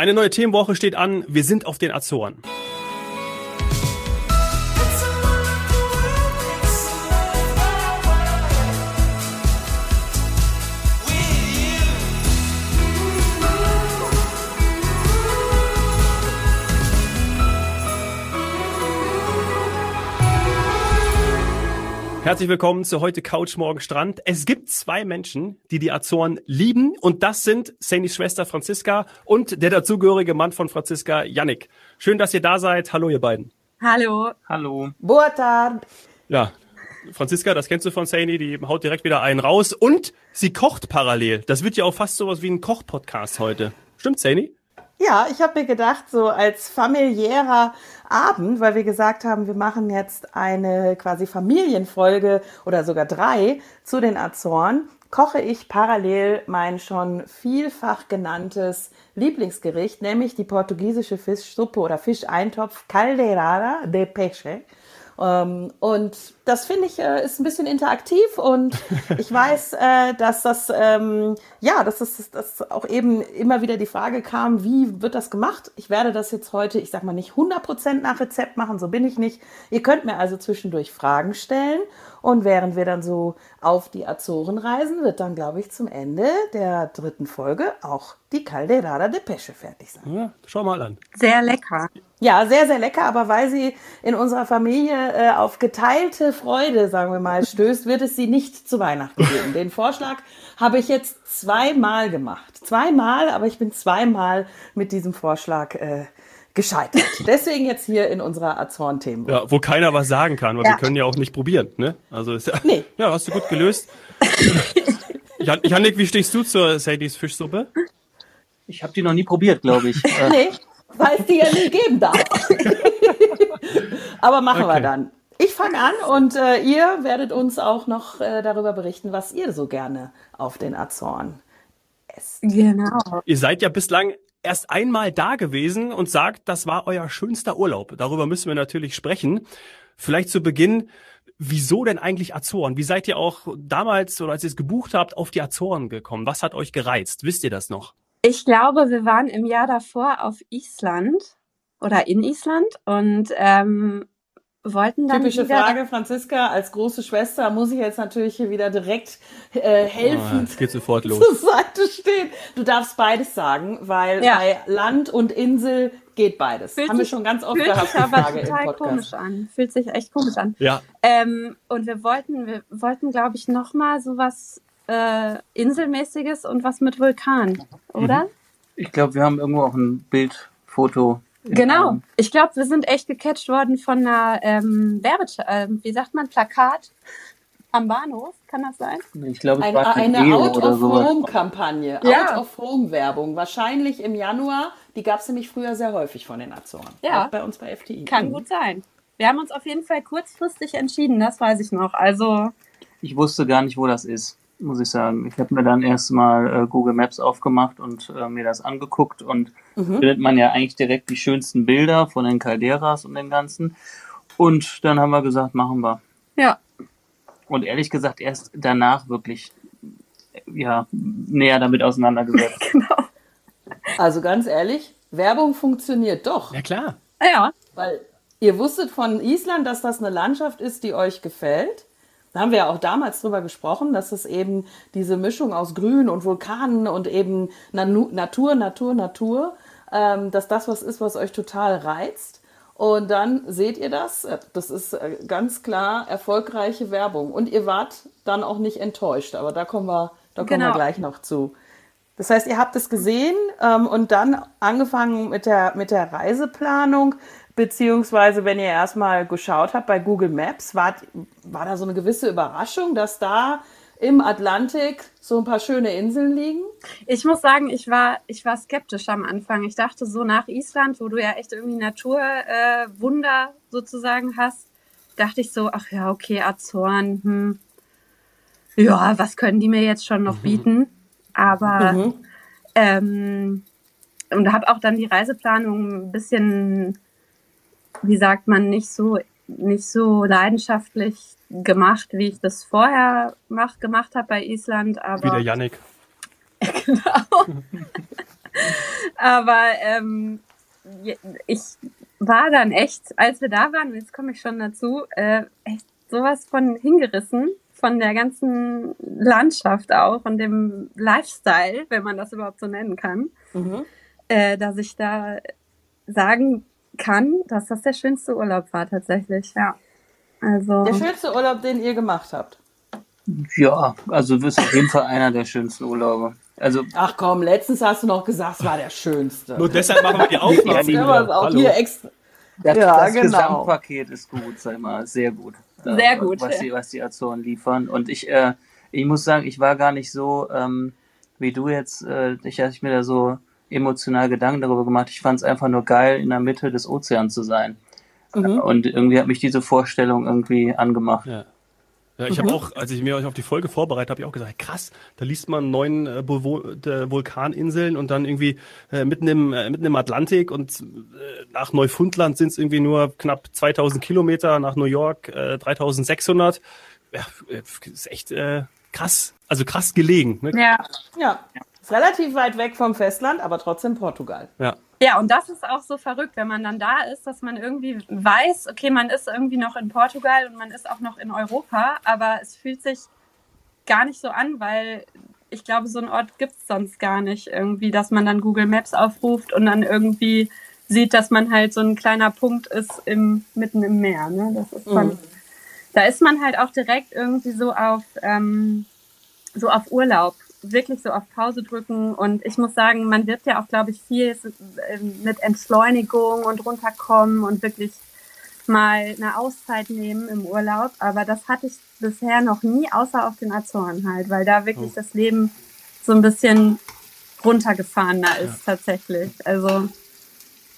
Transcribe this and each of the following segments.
Eine neue Themenwoche steht an. Wir sind auf den Azoren. Herzlich willkommen zu heute Couch Morgen Strand. Es gibt zwei Menschen, die die Azoren lieben und das sind Sainys Schwester Franziska und der dazugehörige Mann von Franziska, Yannick. Schön, dass ihr da seid. Hallo ihr beiden. Hallo. Hallo. Boa tarde. Ja, Franziska, das kennst du von Saini, die haut direkt wieder einen raus und sie kocht parallel. Das wird ja auch fast sowas wie ein Kochpodcast heute. Stimmt, Saini? Ja, ich habe mir gedacht, so als familiärer Abend, weil wir gesagt haben, wir machen jetzt eine quasi Familienfolge oder sogar drei zu den Azoren, koche ich parallel mein schon vielfach genanntes Lieblingsgericht, nämlich die portugiesische Fischsuppe oder Fischeintopf Caldeirada de Peixe. Ähm, und das finde ich äh, ist ein bisschen interaktiv und ich weiß, äh, dass das ähm, ja, dass das dass auch eben immer wieder die Frage kam, wie wird das gemacht? Ich werde das jetzt heute, ich sag mal nicht 100% nach Rezept machen, so bin ich nicht. Ihr könnt mir also zwischendurch Fragen stellen und während wir dann so auf die Azoren reisen, wird dann, glaube ich, zum Ende der dritten Folge auch die Calderada de Pesce fertig sein. Ja, schau mal an. Sehr lecker. Ja, sehr, sehr lecker, aber weil sie in unserer Familie äh, auf geteilte Freude, sagen wir mal, stößt, wird es sie nicht zu Weihnachten geben. Den Vorschlag habe ich jetzt zweimal gemacht. Zweimal, aber ich bin zweimal mit diesem Vorschlag äh, gescheitert. Deswegen jetzt hier in unserer Azoren-Themen. Ja, wo keiner was sagen kann, weil Ja. wir können ja auch nicht probieren, ne? Also ist ja, Nee. ja, hast du gut gelöst. Jan- Jannik, wie stehst du zur Sadie's Fischsuppe? Ich habe die noch nie probiert, glaube ich. Nee, weil es die ja nie geben darf. Aber machen wir Okay. dann. Ich fange an und äh, ihr werdet uns auch noch äh, darüber berichten, was ihr so gerne auf den Azoren esst. Genau. Ihr seid ja bislang erst einmal da gewesen und sagt, das war euer schönster Urlaub. Darüber müssen wir natürlich sprechen. Vielleicht zu Beginn, wieso denn eigentlich Azoren? Wie seid ihr auch damals oder als ihr es gebucht habt, auf die Azoren gekommen? Was hat euch gereizt? Wisst ihr das noch? Ich glaube, wir waren im Jahr davor auf Island oder in Island und ähm, wollten dann Typische wieder Frage, Franziska, als große Schwester muss ich jetzt natürlich hier wieder direkt äh, helfend es geht sofort los. zur Seite stehen. Du darfst beides sagen, weil Ja. bei Land und Insel geht beides. Fühlt Haben wir sich- schon ganz oft Fühlt gehabt, sich die aber Frage im total Podcast. komisch an. Fühlt sich echt komisch an. Ja, Ähm, und wir wollten, wir wollten, glaube ich, noch mal sowas äh, Inselmäßiges und was mit Vulkan, oder? ich glaube, wir haben irgendwo auch ein Bild, Foto. Genau. einem- Ich glaube, wir sind echt gecatcht worden von einer ähm, Werbe, ähm, wie sagt man, Plakat am Bahnhof. Kann das sein? Ich glaube, es war ein eine sowas. Out-of-Home-Kampagne, Ja. Out-of-Home-Werbung. Wahrscheinlich im Januar. Die gab es nämlich früher sehr häufig von den Azoren. Ja. Auch bei uns bei FTI. Kann Mhm. gut sein. Wir haben uns auf jeden Fall kurzfristig entschieden, das weiß ich noch. Also, Ich wusste gar nicht, wo das ist, muss ich sagen. Ich habe mir dann erst mal äh, Google Maps aufgemacht und äh, mir das angeguckt und findet man ja eigentlich direkt die schönsten Bilder von den Calderas und den ganzen. Und dann haben wir gesagt, machen wir. ja. Und ehrlich gesagt, erst danach wirklich ja, näher damit auseinandergesetzt. Also ganz ehrlich, Werbung funktioniert doch. ja klar. Ja, Weil ihr wusstet von Island, dass das eine Landschaft ist, die euch gefällt. Da haben wir ja auch damals drüber gesprochen, dass es eben diese Mischung aus Grün und Vulkanen und eben Natur, Natur, Natur, ähm, dass das was ist, was euch total reizt. Und dann seht ihr das. Das ist äh, ganz klar erfolgreiche Werbung. Und ihr wart dann auch nicht enttäuscht. Aber da kommen wir, da kommen wir Genau. gleich noch zu. Das heißt, ihr habt es gesehen ähm, und dann angefangen mit der, mit der Reiseplanung, beziehungsweise wenn ihr erstmal geschaut habt bei Google Maps, war, war da so eine gewisse Überraschung, dass da im Atlantik so ein paar schöne Inseln liegen? ich muss sagen, ich war, ich war skeptisch am Anfang. Ich dachte so nach Island, wo du ja echt irgendwie Naturwunder äh, Wunder sozusagen hast, dachte ich so, ach ja, okay, Azoren, hm. ja, was können die mir jetzt schon noch bieten? Aber ähm, und habe auch dann die Reiseplanung ein bisschen, wie sagt man, nicht so nicht so leidenschaftlich gemacht, wie ich das vorher mach, gemacht habe bei Island, aber Wie der Yannick. Aber ähm, ich war dann echt, als wir da waren, jetzt komme ich schon dazu, äh, echt sowas von hingerissen von der ganzen Landschaft auch und dem Lifestyle, wenn man das überhaupt so nennen kann, mhm. äh, dass ich da sagen kann, dass das der schönste Urlaub war tatsächlich, ja. Also der schönste Urlaub, den ihr gemacht habt. Ja, also du bist auf jeden Fall einer der schönsten Urlaube. Also, Ach komm, letztens hast du noch gesagt, es war der schönste. Nur deshalb machen wir die Aufnahme. ja, auch hier extra. Das, ja, das genau. Gesamtpaket ist gut, sag mal, sehr gut. Sehr gut. Was, die, was die Azoren liefern. Und ich, äh, ich muss sagen, ich war gar nicht so, ähm, wie du jetzt, äh, ich hatte mir da so emotional Gedanken darüber gemacht. Ich fand es einfach nur geil, in der Mitte des Ozeans zu sein. Mhm. Und irgendwie hat mich diese Vorstellung irgendwie angemacht. Ja. Ja, ich mhm. habe auch, als ich mir auf die Folge vorbereitet habe, ich auch gesagt, krass, da liest man neun äh, Vulkaninseln und dann irgendwie äh, mitten im äh, mitten im Atlantik und äh, nach Neufundland sind es irgendwie nur knapp 2000 Kilometer, nach New York äh, 3600. Ja, äh, ist echt äh, krass, also krass gelegen. Ne? Ja. ja, ist relativ weit weg vom Festland, aber trotzdem Portugal. Ja. Ja, und das ist auch so verrückt, wenn man dann da ist, dass man irgendwie weiß, okay, man ist irgendwie noch in Portugal und man ist auch noch in Europa, aber es fühlt sich gar nicht so an, weil ich glaube, so einen Ort gibt es sonst gar nicht irgendwie, dass man dann Google Maps aufruft und dann irgendwie sieht, dass man halt so ein kleiner Punkt ist im, mitten im Meer. Ne? Das ist von, mhm. Da ist man halt auch direkt irgendwie so auf, ähm, so auf Urlaub wirklich so auf Pause drücken. Und ich muss sagen, man wird ja auch, glaube ich, viel ähm, mit Entschleunigung und runterkommen und wirklich mal eine Auszeit nehmen im Urlaub. Aber das hatte ich bisher noch nie, außer auf den Azoren halt, weil da wirklich oh. das Leben so ein bisschen runtergefahrener ist ja. tatsächlich. Also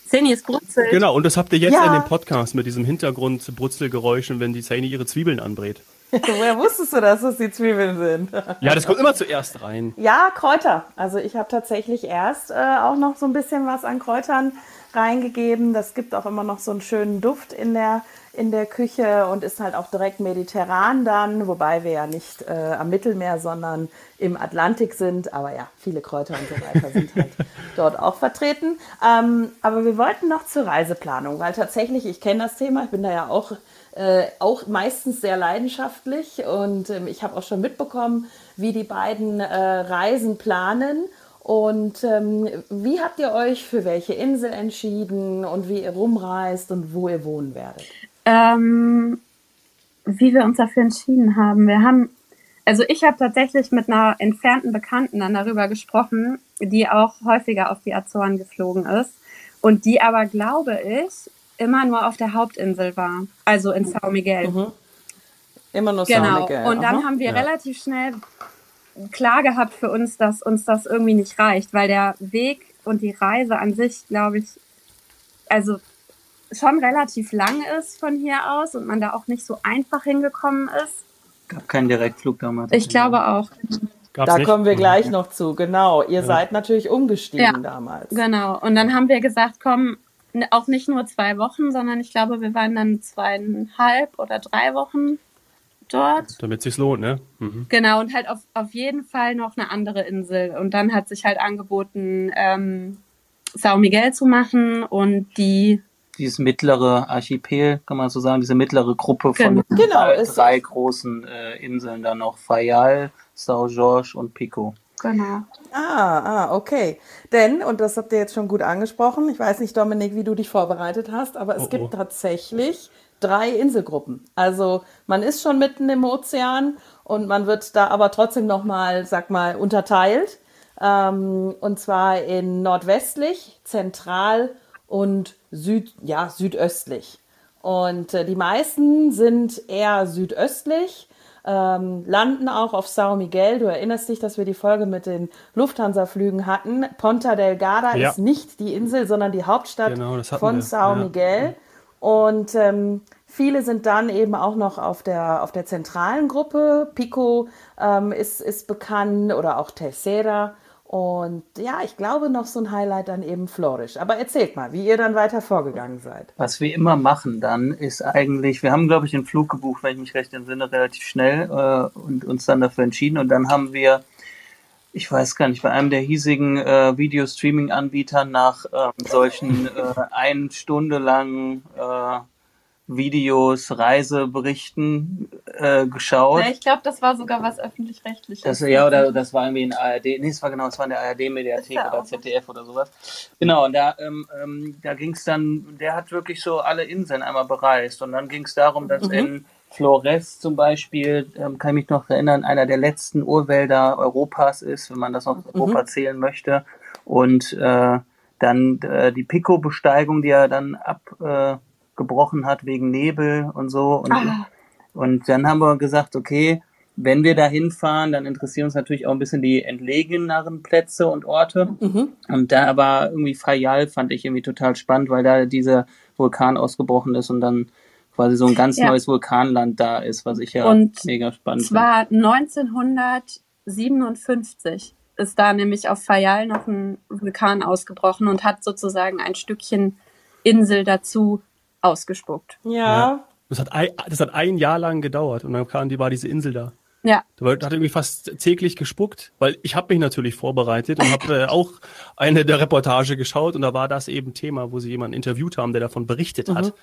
Zeni ist brutzelt. Genau, und das habt ihr jetzt ja. in dem Podcast mit diesem Hintergrund Brutzelgeräuschen, wenn die Zeni ihre Zwiebeln anbrät. Woher wusstest du, dass es die Zwiebeln sind? Ja, das kommt immer zuerst rein. Ja, Kräuter. Also ich habe tatsächlich erst äh, auch noch so ein bisschen was an Kräutern reingegeben. Das gibt auch immer noch so einen schönen Duft in der, in der Küche und ist halt auch direkt mediterran dann, wobei wir ja nicht äh, am Mittelmeer, sondern im Atlantik sind. Aber ja, viele Kräuter und so weiter sind halt dort auch vertreten. Ähm, aber wir wollten noch zur Reiseplanung, weil tatsächlich, ich kenne das Thema, ich bin da ja auch äh, auch meistens sehr leidenschaftlich und ähm, ich habe auch schon mitbekommen, wie die beiden äh, Reisen planen. Und ähm, wie habt ihr euch für welche Insel entschieden und wie ihr rumreist und wo ihr wohnen werdet? Ähm, wie wir uns dafür entschieden haben. Wir haben, also ich habe tatsächlich mit einer entfernten Bekannten dann darüber gesprochen, die auch häufiger auf die Azoren geflogen ist und die aber, glaube ich, immer nur auf der Hauptinsel war, also in São Miguel. Mhm. Immer nur genau. São Miguel. Und dann Aha. haben wir ja. relativ schnell klar gehabt für uns, dass uns das irgendwie nicht reicht, weil der Weg und die Reise an sich, glaube ich, also schon relativ lang ist von hier aus und man da auch nicht so einfach hingekommen ist. Gab keinen Direktflug damals. Ich glaube auch. Gab's da nicht? kommen wir gleich noch zu, genau. Ihr ja. seid natürlich umgestiegen ja, damals. Genau. Und dann haben wir gesagt, komm, auch nicht nur zwei Wochen, sondern ich glaube, wir waren dann zweieinhalb oder drei Wochen dort. Damit sich's lohnt, ne? Mhm. Genau, und halt auf, auf jeden Fall noch eine andere Insel. Und dann hat sich halt angeboten, ähm, Sao Miguel zu machen und die dieses mittlere Archipel, kann man so sagen, diese mittlere Gruppe von genau. genau drei, drei großen äh, Inseln dann noch Fayal, Sao Jorge und Pico. Genau. Ah, ah, okay. Denn, und das habt ihr jetzt schon gut angesprochen, ich weiß nicht, Dominik, wie du dich vorbereitet hast, aber es oh, gibt oh. tatsächlich drei Inselgruppen. Also man ist schon mitten im Ozean und man wird da aber trotzdem nochmal, sag mal, unterteilt. Ähm, und zwar in nordwestlich, zentral und süd, ja, südöstlich. Und äh, die meisten sind eher südöstlich ähm, landen auch auf Sao Miguel. Du erinnerst dich, dass wir die Folge mit den Lufthansa-Flügen hatten. Ponta Delgada ja. ist nicht die Insel, sondern die Hauptstadt genau, von wir. Sao ja. Miguel. Und ähm, viele sind dann eben auch noch auf der, auf der zentralen Gruppe. Pico ähm, ist, ist bekannt oder auch Tercera. Und ja, ich glaube noch so ein Highlight dann eben Florisch. Aber erzählt mal, wie ihr dann weiter vorgegangen seid. Was wir immer machen dann ist eigentlich, wir haben glaube ich den Flug gebucht, wenn ich mich recht entsinne, relativ schnell äh, und uns dann dafür entschieden. Und dann haben wir ich weiß gar nicht, bei einem der hiesigen äh, Video-Streaming-Anbietern nach ähm, solchen äh, ein Stunde langen äh, Videos, Reiseberichten äh, geschaut. Ja, ich glaube, das war sogar was öffentlich-rechtliches. Das, ja, oder das war irgendwie in ARD, nee, es war genau, es war in der ARD-Mediathek oder ZDF oder sowas. Genau, und da, ähm, ähm, da ging es dann, der hat wirklich so alle Inseln einmal bereist und dann ging es darum, dass Mhm. in Flores zum Beispiel, ähm, kann ich mich noch erinnern, einer der letzten Urwälder Europas ist, wenn man das noch Europa zählen möchte. Und äh, dann äh, die Pico-Besteigung, die er dann abgebrochen gebrochen hat wegen Nebel und so. Und, Ah. und dann haben wir gesagt, okay, wenn wir da hinfahren, dann interessieren uns natürlich auch ein bisschen die entlegeneren Plätze und Orte. Mhm. Und da war irgendwie Fayal, fand ich irgendwie total spannend, weil da dieser Vulkan ausgebrochen ist und dann quasi so ein ganz Ja. neues Vulkanland da ist, was ich ja Und mega spannend zwar 1957 ist da nämlich auf Fayal noch ein Vulkan ausgebrochen und hat sozusagen ein Stückchen Insel dazu ausgespuckt. Ja, Das hat, ein, das hat ein Jahr lang gedauert und dann kam die, war diese Insel da. Ja, Da hat irgendwie fast täglich gespuckt, weil ich habe mich natürlich vorbereitet und habe äh, auch eine der Reportage geschaut und da war das eben Thema, wo sie jemanden interviewt haben, der davon berichtet hat.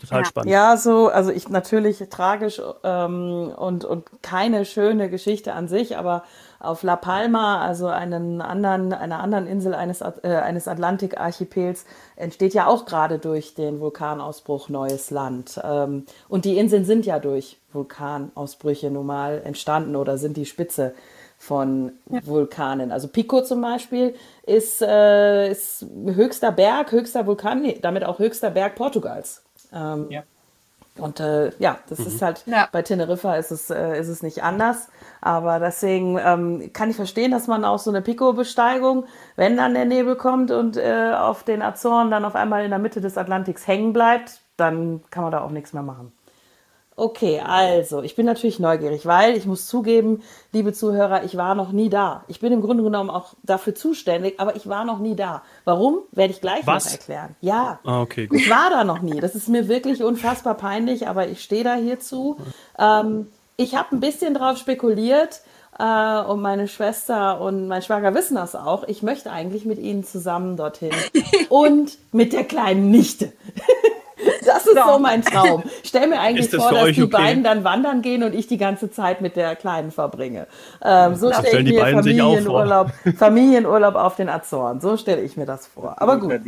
Total Ja. spannend. Ja, so, also ich natürlich tragisch ähm, und, und keine schöne Geschichte an sich, aber auf La Palma, also einen anderen, einer anderen Insel eines, äh, eines Atlantikarchipels, entsteht ja auch gerade durch den Vulkanausbruch neues Land. Ähm, und die Inseln sind ja durch Vulkanausbrüche nun mal entstanden oder sind die Spitze von Vulkanen. Also Pico zum Beispiel ist, äh, ist höchster Berg, höchster Vulkan, nee, damit auch höchster Berg Portugals. Ähm, Ja. Und äh, ja, das ist halt, Ja. bei Teneriffa ist es, äh, ist es nicht anders. Aber deswegen ähm, kann ich verstehen, dass man auch so eine Pico-Besteigung, wenn dann der Nebel kommt und äh, auf den Azoren dann auf einmal in der Mitte des Atlantiks hängen bleibt, dann kann man da auch nichts mehr machen. Okay, also, ich bin natürlich neugierig, weil ich muss zugeben, liebe Zuhörer, ich war noch nie da. Ich bin im Grunde genommen auch dafür zuständig, aber ich war noch nie da. Warum? Werde ich gleich Was? noch erklären. Ja. Ah, okay, gut. Ich war da noch nie. Das ist mir wirklich unfassbar peinlich, aber ich stehe da hierzu. Ähm, ich habe ein bisschen drauf spekuliert äh, und meine Schwester und mein Schwager wissen das auch. Ich möchte eigentlich mit ihnen zusammen dorthin und mit der kleinen Nichte. Das ist so mein Traum. Stell mir eigentlich das vor, dass die okay? beiden dann wandern gehen und ich die ganze Zeit mit der Kleinen verbringe. Ähm, so Das stelle ich die mir. Familienurlaub, Familienurlaub auf den Azoren. So stelle ich mir das vor. Aber gut. Ja.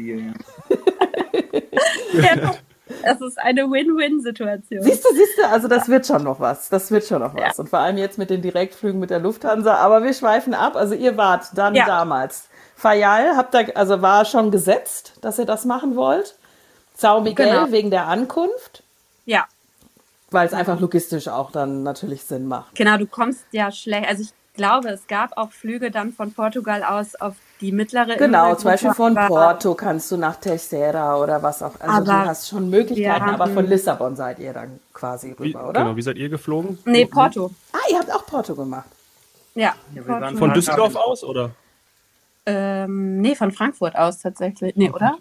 es ist eine Win-Win-Situation. Siehst du, siehst du, also das wird schon noch was. Das wird schon noch was. Und vor allem jetzt mit den Direktflügen mit der Lufthansa. Aber wir schweifen ab. Also ihr wart dann Ja. damals. Fayal, habt ihr, also war schon gesetzt, dass ihr das machen wollt. Sao Miguel Genau. wegen der Ankunft, Ja, weil es einfach logistisch auch dann natürlich Sinn macht. genau, du kommst ja schlecht. Also ich glaube, es gab auch Flüge dann von Portugal aus auf die mittlere Genau, zum Beispiel von Porto kannst du nach Terceira oder was auch. Also du Aber hast schon Möglichkeiten, aber von Lissabon seid ihr dann quasi Wie, rüber, oder? genau, wie seid ihr geflogen? Nee, Porto. Ah, ihr habt auch Porto gemacht. Ja, Ja, Porto. Von Düsseldorf aus, oder? Ähm, nee, von Frankfurt aus tatsächlich. Nee, oder?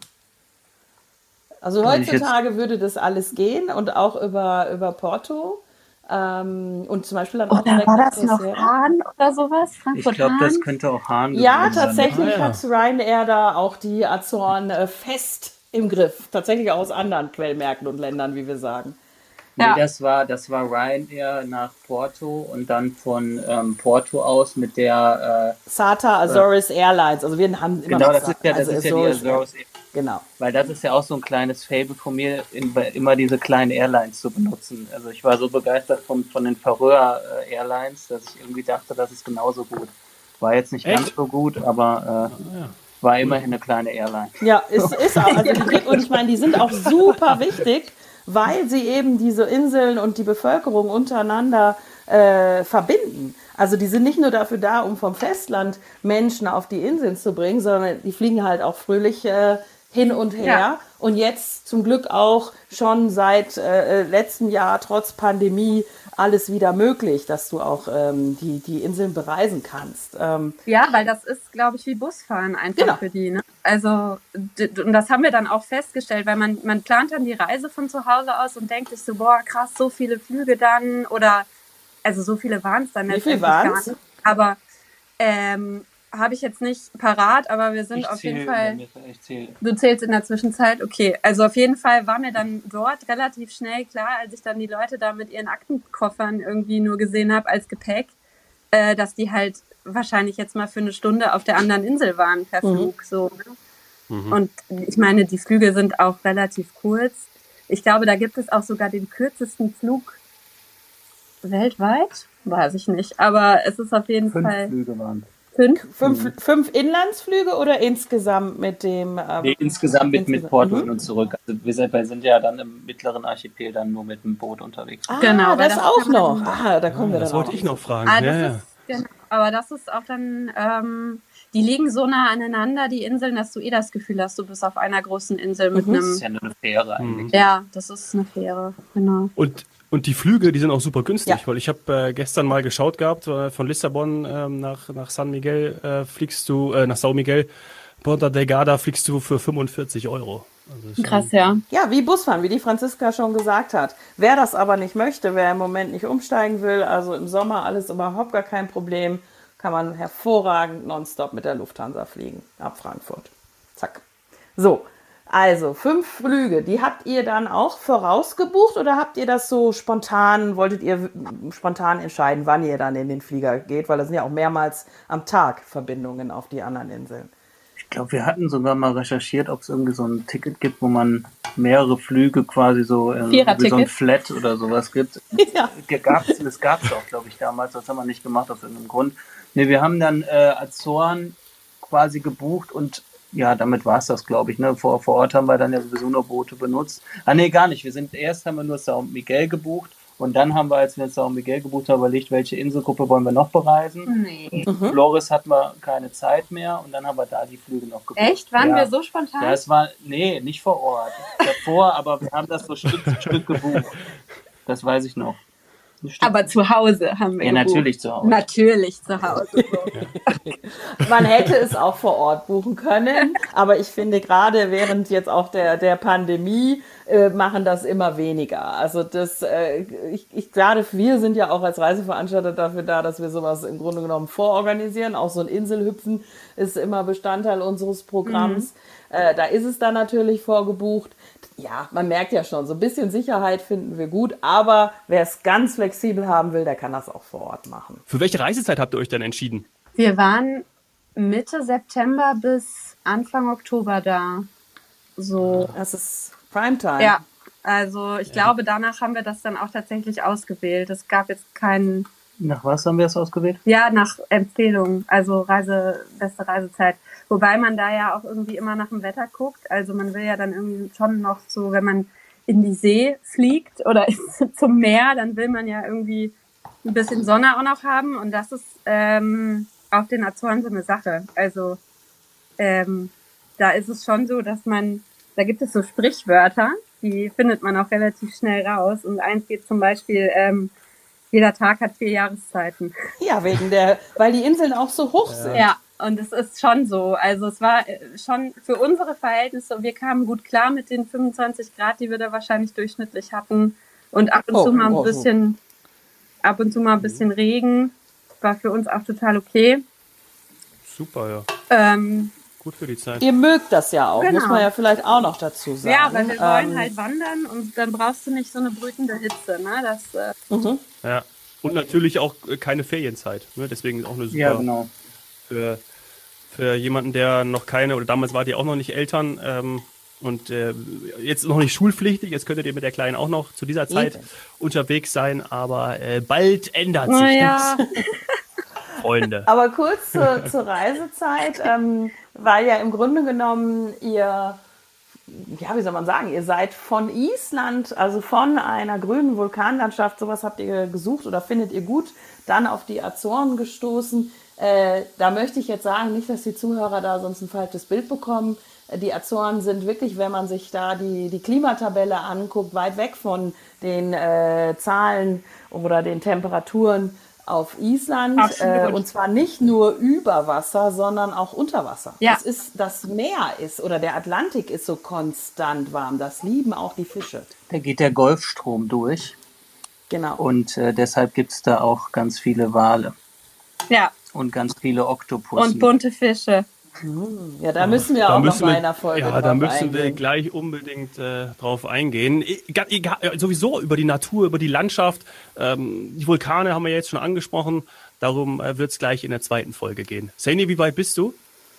Also ich heutzutage würde das alles gehen und auch über, über Porto. Ähm, und zum Beispiel dann auch Oder war nach das noch Terceira. Hahn oder sowas? Ich Frankfurt glaube, Hahn? das könnte auch Hahn Ja, sein. tatsächlich Ah, ja. hat Ryanair da auch die Azoren äh, fest im Griff. Tatsächlich aus anderen Quellmärkten und Ländern, wie wir sagen. Nee, Ja. das war, das war Ryanair nach Porto und dann von ähm, Porto aus mit der, SATA Azores Airlines. Also wir haben äh, immer genau, noch das ist ja, das also ist ja Azores die Azores, Genau. weil das ist ja auch so ein kleines Fable von mir, in, immer diese kleinen Airlines zu benutzen. Also ich war so begeistert von, von den Färöer äh, Airlines, dass ich irgendwie dachte, das ist genauso gut. War jetzt nicht ganz Echt? so gut, aber äh, war immerhin eine kleine Airline. Ja, ist, ist auch. Also die, und ich meine, die sind auch super wichtig, weil sie eben diese Inseln und die Bevölkerung untereinander äh, verbinden. Also die sind nicht nur dafür da, um vom Festland Menschen auf die Inseln zu bringen, sondern die fliegen halt auch fröhlich äh, hin und her. Ja. Und jetzt zum Glück auch schon seit äh, äh, letztem Jahr trotz Pandemie alles wieder möglich, dass du auch ähm, die, die Inseln bereisen kannst. Ähm, Ja, weil das ist, glaube ich, wie Busfahren einfach Genau. für die. Ne? Also, und das haben wir dann auch festgestellt, weil man, man plant dann die Reise von zu Hause aus und denkt sich so, boah, krass, so viele Flüge dann oder, also so viele waren es dann Wie viel waren's? nicht. Aber Ähm, habe ich jetzt nicht parat, aber wir sind Ich auf jeden zähl, Fall. Ich zähle. Du zählst in der Zwischenzeit, okay. Also auf jeden Fall war mir dann dort relativ schnell klar, als ich dann die Leute da mit ihren Aktenkoffern irgendwie nur gesehen habe als Gepäck, äh, dass die halt wahrscheinlich jetzt mal für eine Stunde auf der anderen Insel waren per Flug. So, ne? Und ich meine, die Flüge sind auch relativ kurz. Ich glaube, da gibt es auch sogar den kürzesten Flug weltweit. Weiß ich nicht. Aber es ist auf jeden Fünf Fall Flüge waren. Fünf. Fünf, fünf Inlandsflüge oder insgesamt mit dem? ähm, Nee, insgesamt mit, mit insgesamt- Porto Mhm. und zurück. Also wir sind, wir sind ja dann im mittleren Archipel dann nur mit dem Boot unterwegs. Ah, Genau, das das auch noch. Ah, da kommen wir Das dann wollte auch ich noch fragen. Ah, ja, das ja. ist, genau. Aber das ist auch dann, ähm, die liegen so nah aneinander, die Inseln, dass du eh das Gefühl hast, du bist auf einer großen Insel mit Mhm. Das ist einem. ja nur eine Fähre eigentlich. Ja, das ist eine Fähre, genau. Und, und die Flüge, die sind auch super günstig, Ja. weil ich habe äh, gestern mal geschaut gehabt, äh, von Lissabon ähm, nach, nach San Miguel äh, fliegst du, äh, nach Sao Miguel, Ponta Delgada fliegst du für 45 Euro. Also Krass, ja. Ja, wie Busfahren, wie die Franziska schon gesagt hat. Wer das aber nicht möchte, wer im Moment nicht umsteigen will, also im Sommer alles überhaupt gar kein Problem, kann man hervorragend nonstop mit der Lufthansa fliegen ab Frankfurt. Zack. So, also fünf Flüge, die habt ihr dann auch vorausgebucht oder habt ihr das so spontan, wolltet ihr spontan entscheiden, wann ihr dann in den Flieger geht? Weil das sind ja auch mehrmals am Tag Verbindungen auf die anderen Inseln. Ich glaube, wir hatten sogar mal recherchiert, ob es irgendwie so ein Ticket gibt, wo man mehrere Flüge quasi so äh, wie so ein. Flat oder sowas gibt. Ja. Gab's, das gab es auch, glaube ich, damals. Das haben wir nicht gemacht aus irgendeinem Grund. Nee, wir haben dann äh, Azoren quasi gebucht und ja, damit war es das, glaube ich. Ne? Vor, vor Ort haben wir dann ja sowieso nur Boote benutzt. Ah, nee, gar nicht. Wir sind erst haben wir nur Sao Miguel gebucht und dann haben wir, als wir Sao Miguel gebucht haben, überlegt, welche Inselgruppe wollen wir noch bereisen. Nee. Mhm. Flores hatten wir keine Zeit mehr und dann haben wir da die Flüge noch gebucht. Echt? Waren ja. wir so spontan? Ja, es war, nee, nicht vor Ort. Davor, aber wir haben das so Stück für Stück gebucht. Das weiß ich noch. Aber zu Hause haben wir ja, gebucht. natürlich zu Hause. Natürlich zu Hause. So. Man hätte es auch vor Ort buchen können, aber ich finde gerade während jetzt auch der, der Pandemie äh, machen das immer weniger. Also das, äh, ich, ich gerade wir sind ja auch als Reiseveranstalter dafür da, dass wir sowas im Grunde genommen vororganisieren. Auch so ein Inselhüpfen ist immer Bestandteil unseres Programms. Äh, da ist es dann natürlich vorgebucht. Ja, man merkt ja schon, so ein bisschen Sicherheit finden wir gut, aber wer es ganz flexibel haben will, der kann das auch vor Ort machen. Für welche Reisezeit habt ihr euch denn entschieden? Wir waren Mitte September bis Anfang Oktober da. So. Das ist Primetime. Ja, also ich glaube, danach haben wir das dann auch tatsächlich ausgewählt. Es gab jetzt keinen, Nach was haben wir es ausgewählt? ja, nach Empfehlung, also Reise, beste Reisezeit. Wobei man da ja auch irgendwie immer nach dem Wetter guckt. Also man will ja dann irgendwie schon noch so, wenn man in die See fliegt oder zum Meer, dann will man ja irgendwie ein bisschen Sonne auch noch haben. Und das ist ähm, auf den Azoren so eine Sache. Also ähm, da ist es schon so, dass man, da gibt es so Sprichwörter, die findet man auch relativ schnell raus. Und eins geht zum Beispiel, ähm, jeder Tag hat vier Jahreszeiten. Ja, wegen der, weil die Inseln auch so hoch sind. Ja, und es ist schon so. Also es war äh, schon für unsere Verhältnisse, wir kamen gut klar mit den 25 Grad, die wir da wahrscheinlich durchschnittlich hatten. Und ab und Oh, zu mal ein oh, so. bisschen, ab und zu mal ein bisschen Regen. War für uns auch total okay. Super, ja. Ähm, Gut für die Zeit. Ihr mögt das ja auch, Genau. muss man ja vielleicht auch noch dazu sagen. ja, weil wir wollen Ähm, halt wandern und dann brauchst du nicht so eine brütende Hitze. Ne? Das, äh, mhm. Ja. Und natürlich auch äh, keine Ferienzeit. Ne? Deswegen ist auch eine super Ja, genau. für, für jemanden, der noch keine, oder damals wart ihr auch noch nicht Eltern ähm, und äh, jetzt noch nicht schulpflichtig, jetzt könntet ihr mit der Kleinen auch noch zu dieser Zeit Eben. unterwegs sein, aber äh, bald ändert sich naja, das, Freunde. Aber kurz zur, zur Reisezeit, ähm, weil ja im Grunde genommen ihr, ja, wie soll man sagen, ihr seid von Island, also von einer grünen Vulkanlandschaft, sowas habt ihr gesucht oder findet ihr gut, dann auf die Azoren gestoßen. Äh, da möchte ich jetzt sagen, nicht, dass die Zuhörer da sonst ein falsches Bild bekommen. Äh, Die Azoren sind wirklich, wenn man sich da die, die Klimatabelle anguckt, weit weg von den äh, Zahlen oder den Temperaturen auf Island. Äh, und zwar nicht nur über Wasser, sondern auch unter Wasser. Ja. Das, ist, das Meer ist oder der Atlantik ist so konstant warm. Das lieben auch die Fische. Da geht der Golfstrom durch Genau. und äh, deshalb gibt es da auch ganz viele Wale. ja. und ganz viele Oktopusse. Und bunte Fische. Ja, da müssen wir Da auch müssen noch wir- mal in einer Folge Ja, drauf da müssen wir eingehen. gleich unbedingt äh, drauf eingehen. Egal, egal, sowieso über die Natur, über die Landschaft. Ähm, die Vulkane haben wir jetzt schon angesprochen. Darum äh, wird es gleich in der zweiten Folge gehen. Saini, wie weit bist du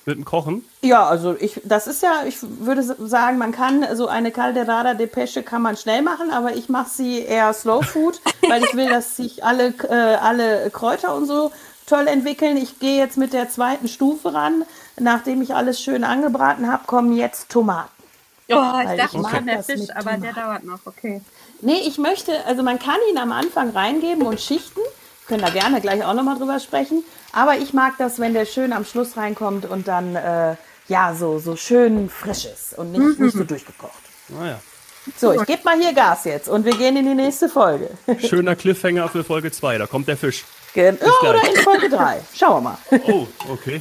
mit dem Kochen? Ja, also ich, das ist ja, ich würde sagen, man kann so eine Calderada de Pesce kann man schnell machen, aber ich mache sie eher Slow Food, weil ich will, dass sich alle, äh, alle Kräuter und so toll entwickeln. Ich gehe jetzt mit der zweiten Stufe ran. Nachdem ich alles schön angebraten habe, kommen jetzt Tomaten. Oh, ich Weil dachte ich schon mag der das Fisch, aber der Tomaten. dauert noch, okay. Nee, ich möchte, also man kann ihn am Anfang reingeben und schichten. Können da gerne gleich auch nochmal drüber sprechen. Aber ich mag das, wenn der schön am Schluss reinkommt und dann, äh, ja, so, so schön frisch ist und nicht, nicht so durchgekocht. Naja, So, ich gebe mal hier Gas jetzt und wir gehen in die nächste Folge. schöner Cliffhanger für Folge 2. Da kommt der Fisch. Gen- ja, oder in Folge 3. Schauen wir mal. Oh, okay.